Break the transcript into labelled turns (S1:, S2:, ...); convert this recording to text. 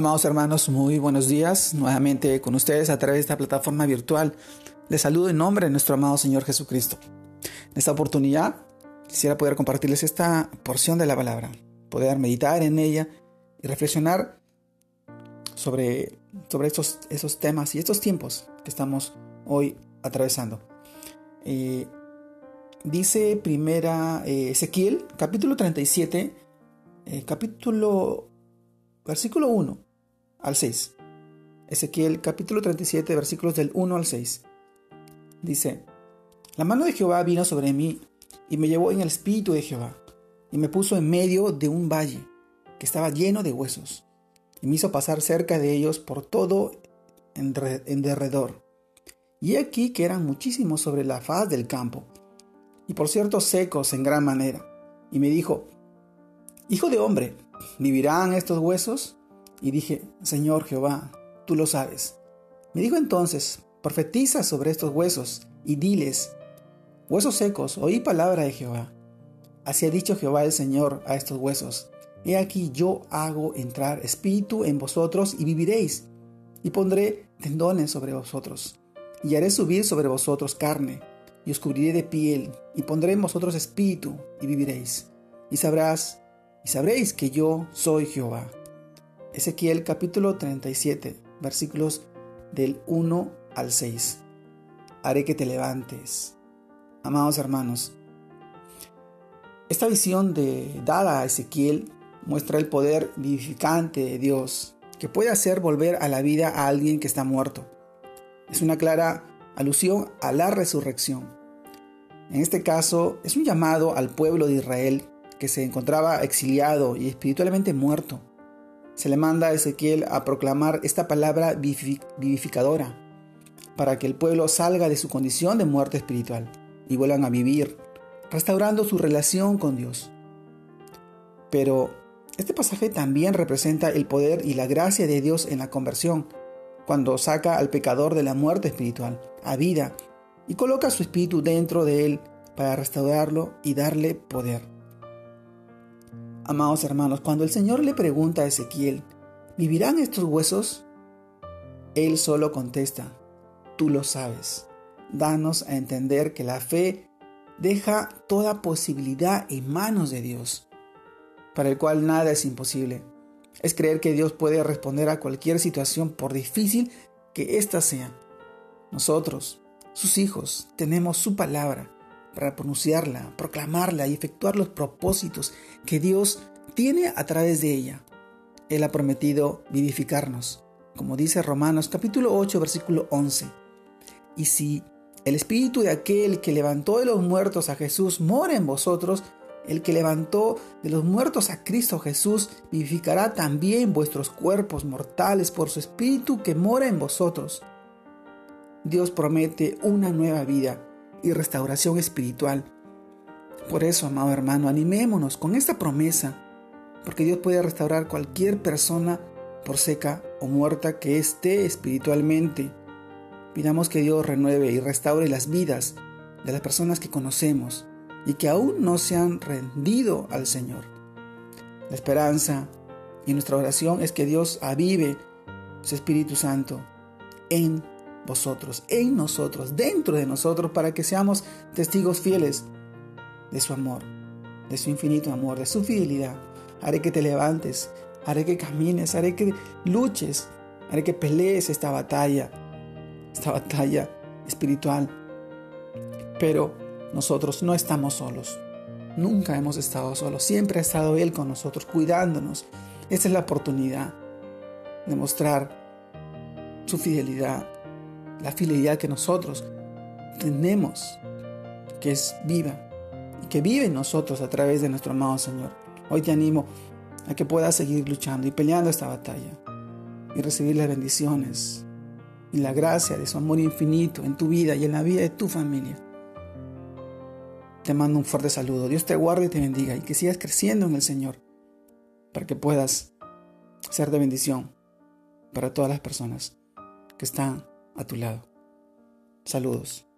S1: Amados hermanos, muy buenos días. Nuevamente con ustedes a través de esta plataforma virtual. Les saludo en nombre de nuestro amado Señor Jesucristo. En esta oportunidad quisiera poder compartirles esta porción de la palabra, poder meditar en ella y reflexionar sobre, sobre estos, esos temas y estos tiempos que estamos hoy atravesando. Eh, dice primera eh, Ezequiel, capítulo 37, eh, capítulo, versículo 1 al 6. Ezequiel, capítulo 37, versículos del 1 al 6. Dice, la mano de Jehová vino sobre mí y me llevó en el espíritu de Jehová y me puso en medio de un valle que estaba lleno de huesos y me hizo pasar cerca de ellos por todo en, en derredor. Y aquí que eran muchísimos sobre la faz del campo y por cierto secos en gran manera. Y me dijo, Hijo de hombre, ¿vivirán estos huesos? Y dije, Señor Jehová, tú lo sabes. Me dijo entonces, profetiza sobre estos huesos y diles, huesos secos, oí palabra de Jehová. Así ha dicho Jehová el Señor a estos huesos. He aquí yo hago entrar espíritu en vosotros y viviréis, y pondré tendones sobre vosotros, y haré subir sobre vosotros carne, y os cubriré de piel, y pondré en vosotros espíritu, y viviréis. Y sabrás y sabréis que yo soy Jehová. Ezequiel capítulo 37, versículos del 1 al 6. Haré que te levantes. Amados hermanos, esta visión de, dada a Ezequiel muestra el poder vivificante de Dios que puede hacer volver a la vida a alguien que está muerto. Es una clara alusión a la resurrección. En este caso, es un llamado al pueblo de Israel que se encontraba exiliado y espiritualmente muerto. Se le manda a Ezequiel a proclamar esta palabra vivificadora para que el pueblo salga de su condición de muerte espiritual y vuelvan a vivir, restaurando su relación con Dios. Pero este pasaje también representa el poder y la gracia de Dios en la conversión, cuando saca al pecador de la muerte espiritual a vida y coloca su espíritu dentro de él para restaurarlo y darle poder. Amados hermanos, cuando el Señor le pregunta a Ezequiel, ¿vivirán estos huesos? Él solo contesta, tú lo sabes. Danos a entender que la fe deja toda posibilidad en manos de Dios, para el cual nada es imposible. Es creer que Dios puede responder a cualquier situación por difícil que ésta sea. Nosotros, sus hijos, tenemos su palabra para pronunciarla, proclamarla y efectuar los propósitos que Dios tiene a través de ella. Él ha prometido vivificarnos, como dice Romanos capítulo 8 versículo 11. Y si el espíritu de aquel que levantó de los muertos a Jesús mora en vosotros, el que levantó de los muertos a Cristo Jesús vivificará también vuestros cuerpos mortales por su espíritu que mora en vosotros. Dios promete una nueva vida y restauración espiritual. Por eso, amado hermano, animémonos con esta promesa, porque Dios puede restaurar cualquier persona por seca o muerta que esté espiritualmente. Pidamos que Dios renueve y restaure las vidas de las personas que conocemos y que aún no se han rendido al Señor. La esperanza y nuestra oración es que Dios avive su Espíritu Santo en vosotros, en nosotros, dentro de nosotros, para que seamos testigos fieles de su amor, de su infinito amor, de su fidelidad. Haré que te levantes, haré que camines, haré que luches, haré que pelees esta batalla, esta batalla espiritual. Pero nosotros no estamos solos. Nunca hemos estado solos. Siempre ha estado Él con nosotros, cuidándonos. Esta es la oportunidad de mostrar su fidelidad, la fidelidad que nosotros tenemos, que es viva y que vive en nosotros a través de nuestro amado Señor. Hoy te animo a que puedas seguir luchando y peleando esta batalla y recibir las bendiciones y la gracia de su amor infinito en tu vida y en la vida de tu familia. Te mando un fuerte saludo. Dios te guarde y te bendiga y que sigas creciendo en el Señor para que puedas ser de bendición para todas las personas que están a tu lado. Saludos.